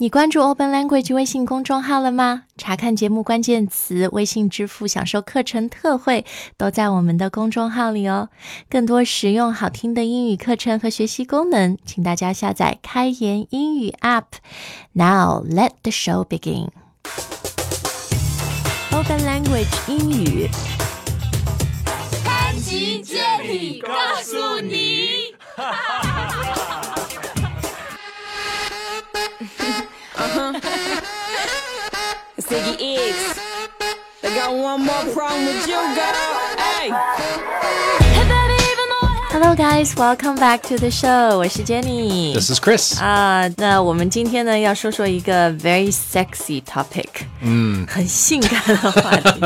你关注 Open Language 微信公众号了吗？查看节目关键词、微信支付、享受课程特惠，都在我们的公众号里哦。更多实用好听的英语课程和学习功能，请大家下载开言英语 App。Now let the show begin. Open Language 英语。开吉接力告诉你。more problem with you, girl. Hey. Hello guys, welcome back to the show. 我是 Jenny。 This is Chris. 啊，那我们今天呢要说说一个 very sexy topic，嗯，很性感的话题。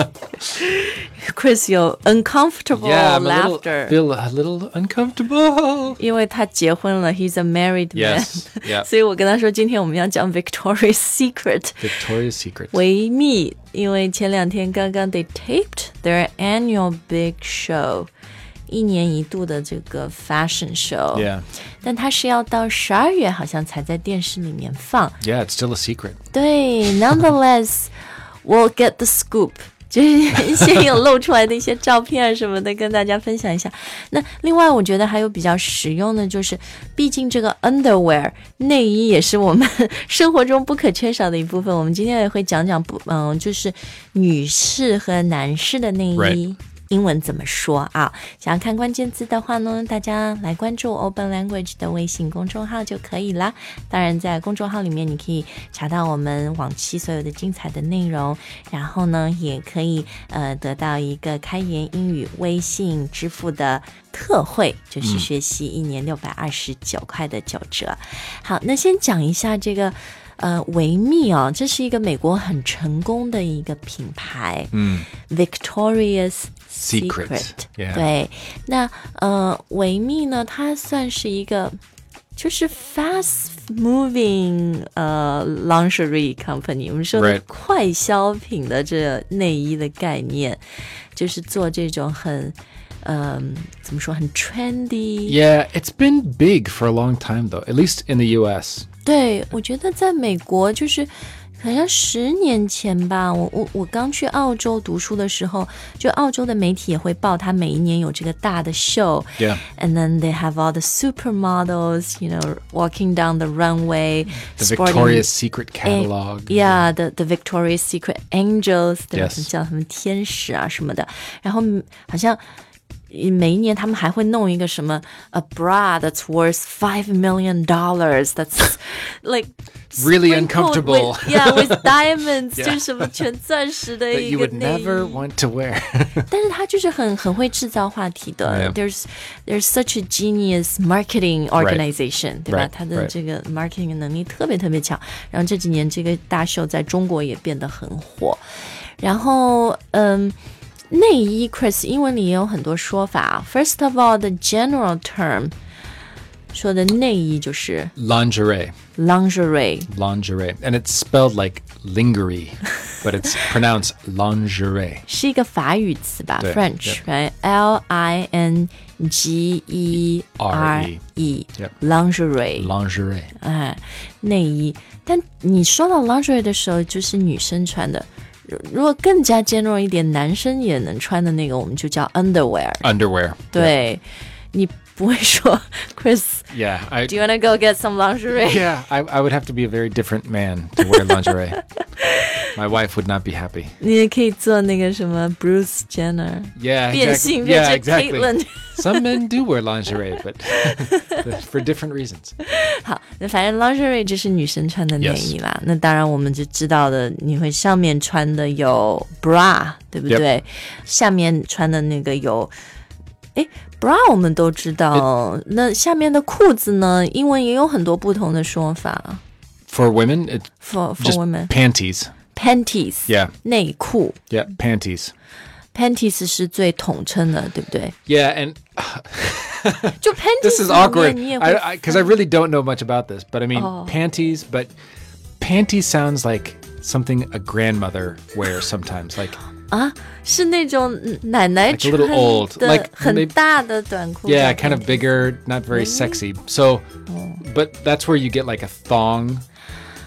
Chris 有 uncomfortable yeah, I'm a little, laughter， feel a little uncomfortable. 因为他结婚了，he's a married man， Yes, yeah. 所以我跟他说今天我们要讲 Victoria's Secret Victoria's Secret. 维密，因为前两天刚刚 they taped their annual big show。 一年一度的这个 fashion show，Yeah. 但它是要到十二月好像才在电视里面放。Yeah, it's still a secret. 对，nonetheless we'll get the scoop。就是先有露出来的一些照片啊什么的，跟大家分享一下。那另外，我觉得还有比较实用的，就是毕竟这个 underwear 内衣也是我们生活中不可缺少的一部分。我们今天也会讲讲不，嗯，就是女士和男士的内衣。Right. 英文怎么说啊？想要看关键字的话呢，大家来关注 Open Language 的微信公众号就可以啦。当然，在公众号里面你可以查到我们往期所有的精彩的内容，然后呢，也可以呃得到一个开言英语微信支付的特惠，就是学习一年六百二十九块的九折。好，那先讲一下这个。呃，维密哦，这是一个美国很成功的一个品牌，嗯，Victoria's Secret， Secret， yeah 对，那呃，维密呢，它算是一个就是 fast moving 呃 lingerie company，我们说的 Right 快消品的这内衣的概念，就是做这种很嗯、怎么说很 trendy， Yeah, it's been big for a long time though, at least in the US. 对，我觉得在美国就是。 好像十年前吧，我我我刚去澳洲读书的时候，就澳洲的媒体也会报，他每一年有这个大的 show。 Yeah. And then they have all the supermodels, you know, walking down the runway, The sporting- Victoria's Secret Eh, catalog. Yeah, the the Victoria's Secret Angels，对吧 Yes 叫他们天使啊什么的。然后嗯好像每一年他们还会弄一个什么 a bra that's worth five million dollars. That's like Really sprinkled uncomfortable. with- yeah, with diamonds， Yeah 就是什么全钻石的 That 一 you 个 would 内 never 衣。 want to wear. 但是他就是很很会制造话题的。 Yeah. There's there's such a genius marketing organization，、对吧 Right. 他的 Right. 这个 marketing 能力特别特别强。然后这几年这个大秀在中国也变得很火。然后嗯。内衣，Chris，英文里也有很多说法啊。First of all, the general term 说的内衣就是 Lingerie. lingerie，Lingerie. And it's spelled like lingerie, but it's pronounced lingerie. 是一个法语词吧？French，right？L I N G E R E lingerie，Lingerie. 哎，内衣。但你说到 lingerie 的时候，就是女生穿的。如如果更加尖锐一点，男生也能穿的那个，我们就叫 underwear。Underwear. 对，你不会说 Chris，do Yeah. I, you wanna go get some lingerie？ yeah, I, I would have to be a very different man to wear lingerie. My wife would not be happy. 你也可以做那个什么 Bruce Jenner， Yeah, 变 exactly. 性变 Yeah, 成 exactly. Caitlyn。 Some men do wear lingerie, but for different reasons. 好，那反正 lingerie 就是女生穿的内衣啦。那当然我们就知道的，你会上面穿的有 bra，对不对下面穿的那个有，诶 bra 我们都知道。那下面的裤子呢？英文也有很多不同的说法。 For women, it's For for just women, panties. panties， Yeah, 内裤 yeah, panties. panties 是最统称的，对不对？ Yeah, and 就 panties this is 里面 awkward. 你也会 I because I, really don't know much about this, but I mean Oh. panties. But panties sounds like something a grandmother wears sometimes. Like 啊，是那种奶奶 Like a 穿 little old, 的 like 很 maybe- 大的短裤。 yeah, 叫 kind of panties bigger, not very sexy. So, but that's where you get like a thong.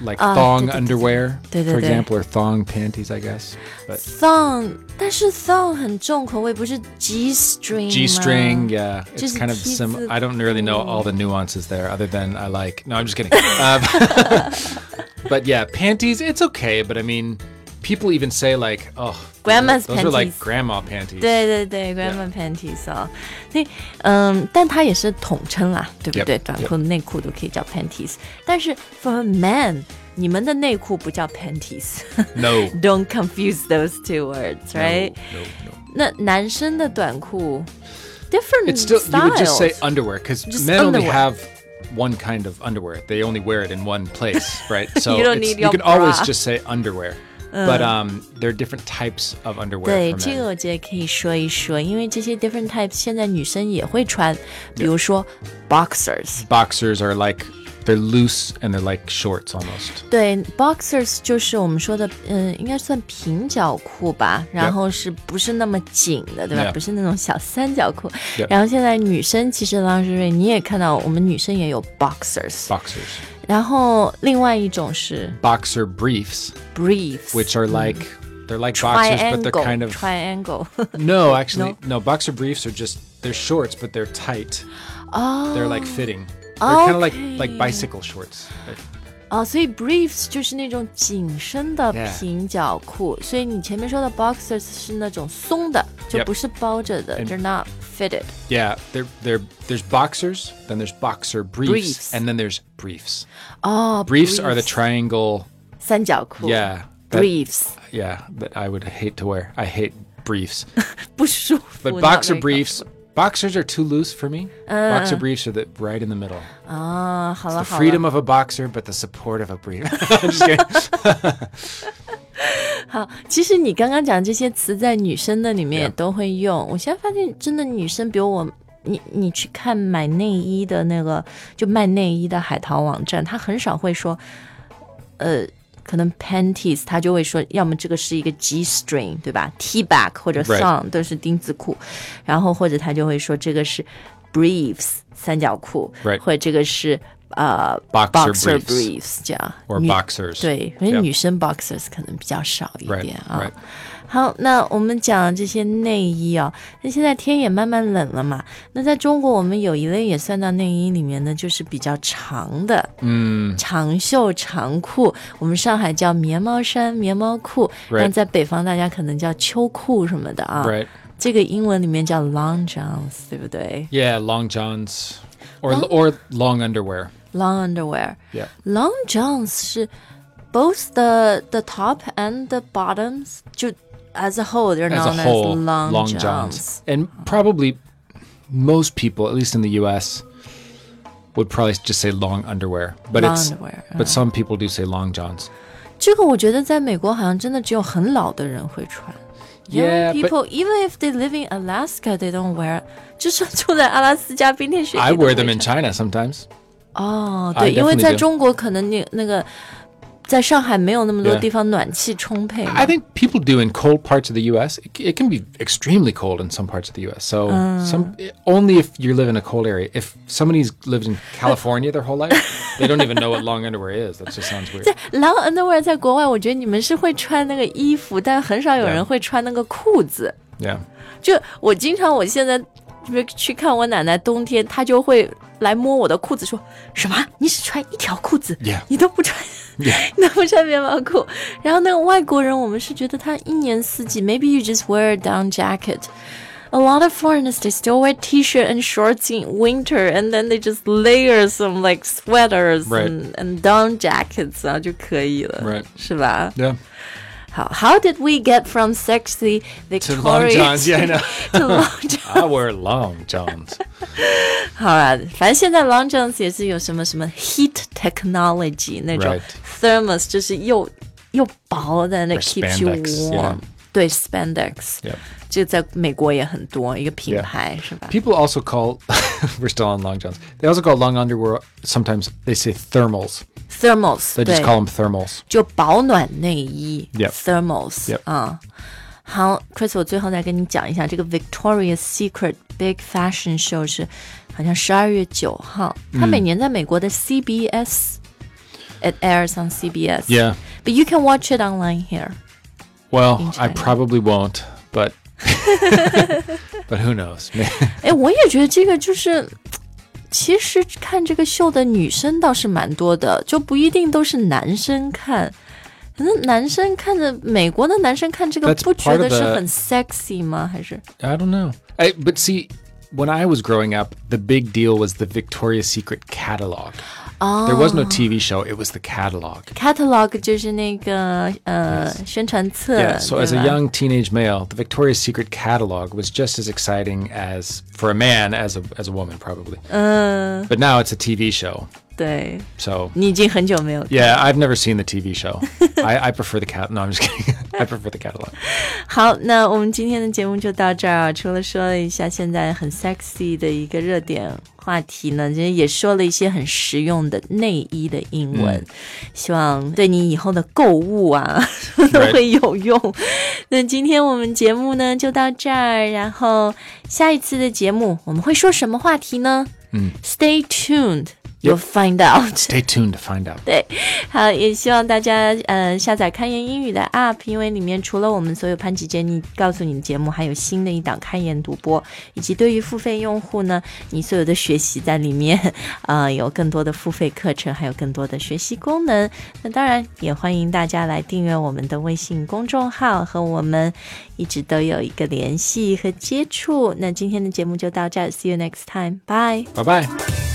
like 啊， thong 对，对，对， underwear, 对，对， for 对。 example, or thong panties, I guess. But thong，但是 thong 很重口味，不是 G string G string, yeah, it's Just kind of keep sim. the- I don't really know all the nuances there, other than I like. No, I'm just kidding. Uh, but yeah, panties, it's okay. But I mean, people even say like, oh, Grandma's those are like panties. grandma panties. 对对对，grandma panties 哦，所以嗯，但它也是统称啦，对不 Yep, 对？短裤、内裤都可以叫 panties，但是 for men，你们的内裤不叫 panties。 No. Don't confuse those two words, right？ No, no, no. 那男生的短裤，different It's still you would just say styles underwear because Just men only underwear. have one kind of underwear. They only wear it in one place, right? So You don't it's- need you your can always bra. just say underwear. But um, there are different types of underwear 对， for 这 men. 个我觉得可以说一说，因为这些 different types 现在女生也会穿，比如说 boxers。 Boxers are like they're loose and they're like shorts almost. 对，boxers 就是我们说的，嗯，应该算平角裤吧，然后是不是那么紧的，对吧 Yeah. 不是那种小三角裤。 Yep. 然后现在女生其实 lingerie 你也看到，我们女生也有 boxers， Boxers. 然后另外一种是 Boxer briefs, briefs， which are like they're like boxers, but they're kind of triangle。 no, actually no. Boxer briefs are just they're shorts, but they're tight. Oh. They're like fitting. They're kind of like Okay. like bicycle shorts. Like, 哦，所以 briefs 就是那种紧身的 Yeah. 平角裤所以你前面说的 boxers 是那种松的，就 Yep. 不是包着的 And- they're not fitted。 Yeah, there there there's boxers, then there's boxer briefs, Briefs. and then there's briefs. 哦 Briefs are the triangle. 三角裤。 Yeah, that- briefs yeah, that I would hate to wear. I hate briefs. 不舒服。 But not boxer very briefs, boxers are too loose for me. Uh. boxer briefs are the right in the middle. 啊，好了 The 好了 freedom of a boxer, but the support of a brief. I'm just kidding. 好，其实你刚刚讲这些词在女生的里面也 Yeah. 都会用。我现在发现，真的女生，比如我，你你去看买内衣的那个，就卖内衣的海淘网站，他很少会说，呃。 可能 panties，他就会说，要么这个是一个 G string，对吧？T back 或者 thong 都是丁字裤，然后或者他就会说这个是 briefs 三角裤.或者这个是呃 Boxer briefs. 这样 Or 女 boxers. 对，因为女生 boxers 可能比较少一点啊。好，那我们讲这些内衣哦，那现在天也慢慢冷了嘛。那在中国，我们有一类也算到内衣里面呢，就是比较长的，嗯，长袖长裤。我们上海叫棉毛衫、棉毛裤.但在北方大家可能叫秋裤什么的啊。Right. 这个英文里面叫 long johns，对不对 Yeah, long johns, or or long underwear。Yeah. Long johns 是 both the the top and the bottoms 就 as a whole they're As known a whole, as long, long johns. johns, and probably most people, at least in the U.S., would probably just say long underwear. But Long it's underwear, but some people do say long johns. 这个我觉得在美国好像真的只有很老的人会穿。Young Yeah, but- people even if they live in Alaska they don't wear. 就算住在阿拉斯加冰天雪地 I 都会 wear them in 穿 China sometimes. 哦， I 对，因为 definitely 在 do. 中国可能你那个 在上海没有那么多 Yeah. 地方暖气充沛嘛。 I think people do in cold parts of the U.S. It, it can be extremely cold in some parts of the U.S. So some only if you live in a cold area. If somebody's lived in California their whole life, they don't even know what long underwear is. That just sounds weird. long underwear 在国外，我觉得你们是会穿那个衣服，但很少有人 Yeah. 会穿那个裤子。 Yeah. 就我经常，我现在就是去看我奶奶，冬天她就会来摸我的裤子，说什么？你只穿一条裤子 Yeah. 你都不穿 Yeah. 你都不穿棉毛裤。然后那个外国人，我们是觉得他一年四季，maybe you just wear a down jacket。A lot of foreigners they still wear t-shirt and shorts in winter, and then they just layer some like sweaters Right. and and down jackets 然后就可以了 Right. 是吧？ Yeah. 好，How did we get from sexy To long Victorian johns. Yeah, I know. to long johns？ I wear long johns. 好啦，反正现在 long johns 也是有什么什么 heat technology 那种 Right. thermos，就是又又薄的那 Or keeps you spandex, warm。 yeah. 对，spandex， Yep. 这个在美国也很多，一个品 Yeah. 牌是吧？ People also call. we're still on long johns. They also call long underwear. Sometimes they say thermals. thermals， They 对 just，call them thermals. 就保暖内衣 Yep. thermals， Yep. 啊。好，Chris，我最后再跟你讲一下这个 Victoria's Secret Big Fashion Show 是好像十二月九号，它每年在美国的 CBS It airs on CBS. Yeah. But you can watch it online here. Well, In I China. probably won't, but but who knows? 哎，我也觉得这个就是，其实看这个秀的女生倒是蛮多的，就不一定都是男生看。可能男生看着美国的男生看这个， That's 不觉 part 得 of 是 the- 很 sexy 吗？还是 I don't know. I, but see, when I was growing up, the big deal was the Victoria's Secret catalog. 哦 There was no TV show; it was the catalog. catalog 就是那个呃宣传册 Yeah. So as 对 a 吧 young teenage male, the Victoria's Secret catalog was just as exciting as for a man as a as a woman, probably. 嗯、 But now it's a TV show. 对 So 你已经很久没有 yeah, I've never seen the TV show. I, I prefer the cat. No, I'm just kidding. I prefer the catalog. 好，那我们今天的节目就到这儿啊。除了说了一下现在很 sexy 的一个热点话题呢，其实也说了一些很实用的内衣的英文，希望对你以后的购物啊都 会有用。那今天我们节目呢就到这儿，然后下一次的节目我们会说什么话题呢？嗯，Stay tuned。You'll find out。Stay tuned to find out. 对，好，也希望大家呃下载开言英语的 App，因为里面除了我们所有潘吉杰你告诉你的节目，还有新的一档开言独播，以及对于付费用户呢，你所有的学习在里面，呃，有更多的付费课程，还有更多的学习功能。那当然也欢迎大家来订阅我们的微信公众号，和我们一直都有一个联系和接触。那今天的节目就到这儿，See you next time，bye。Bye bye.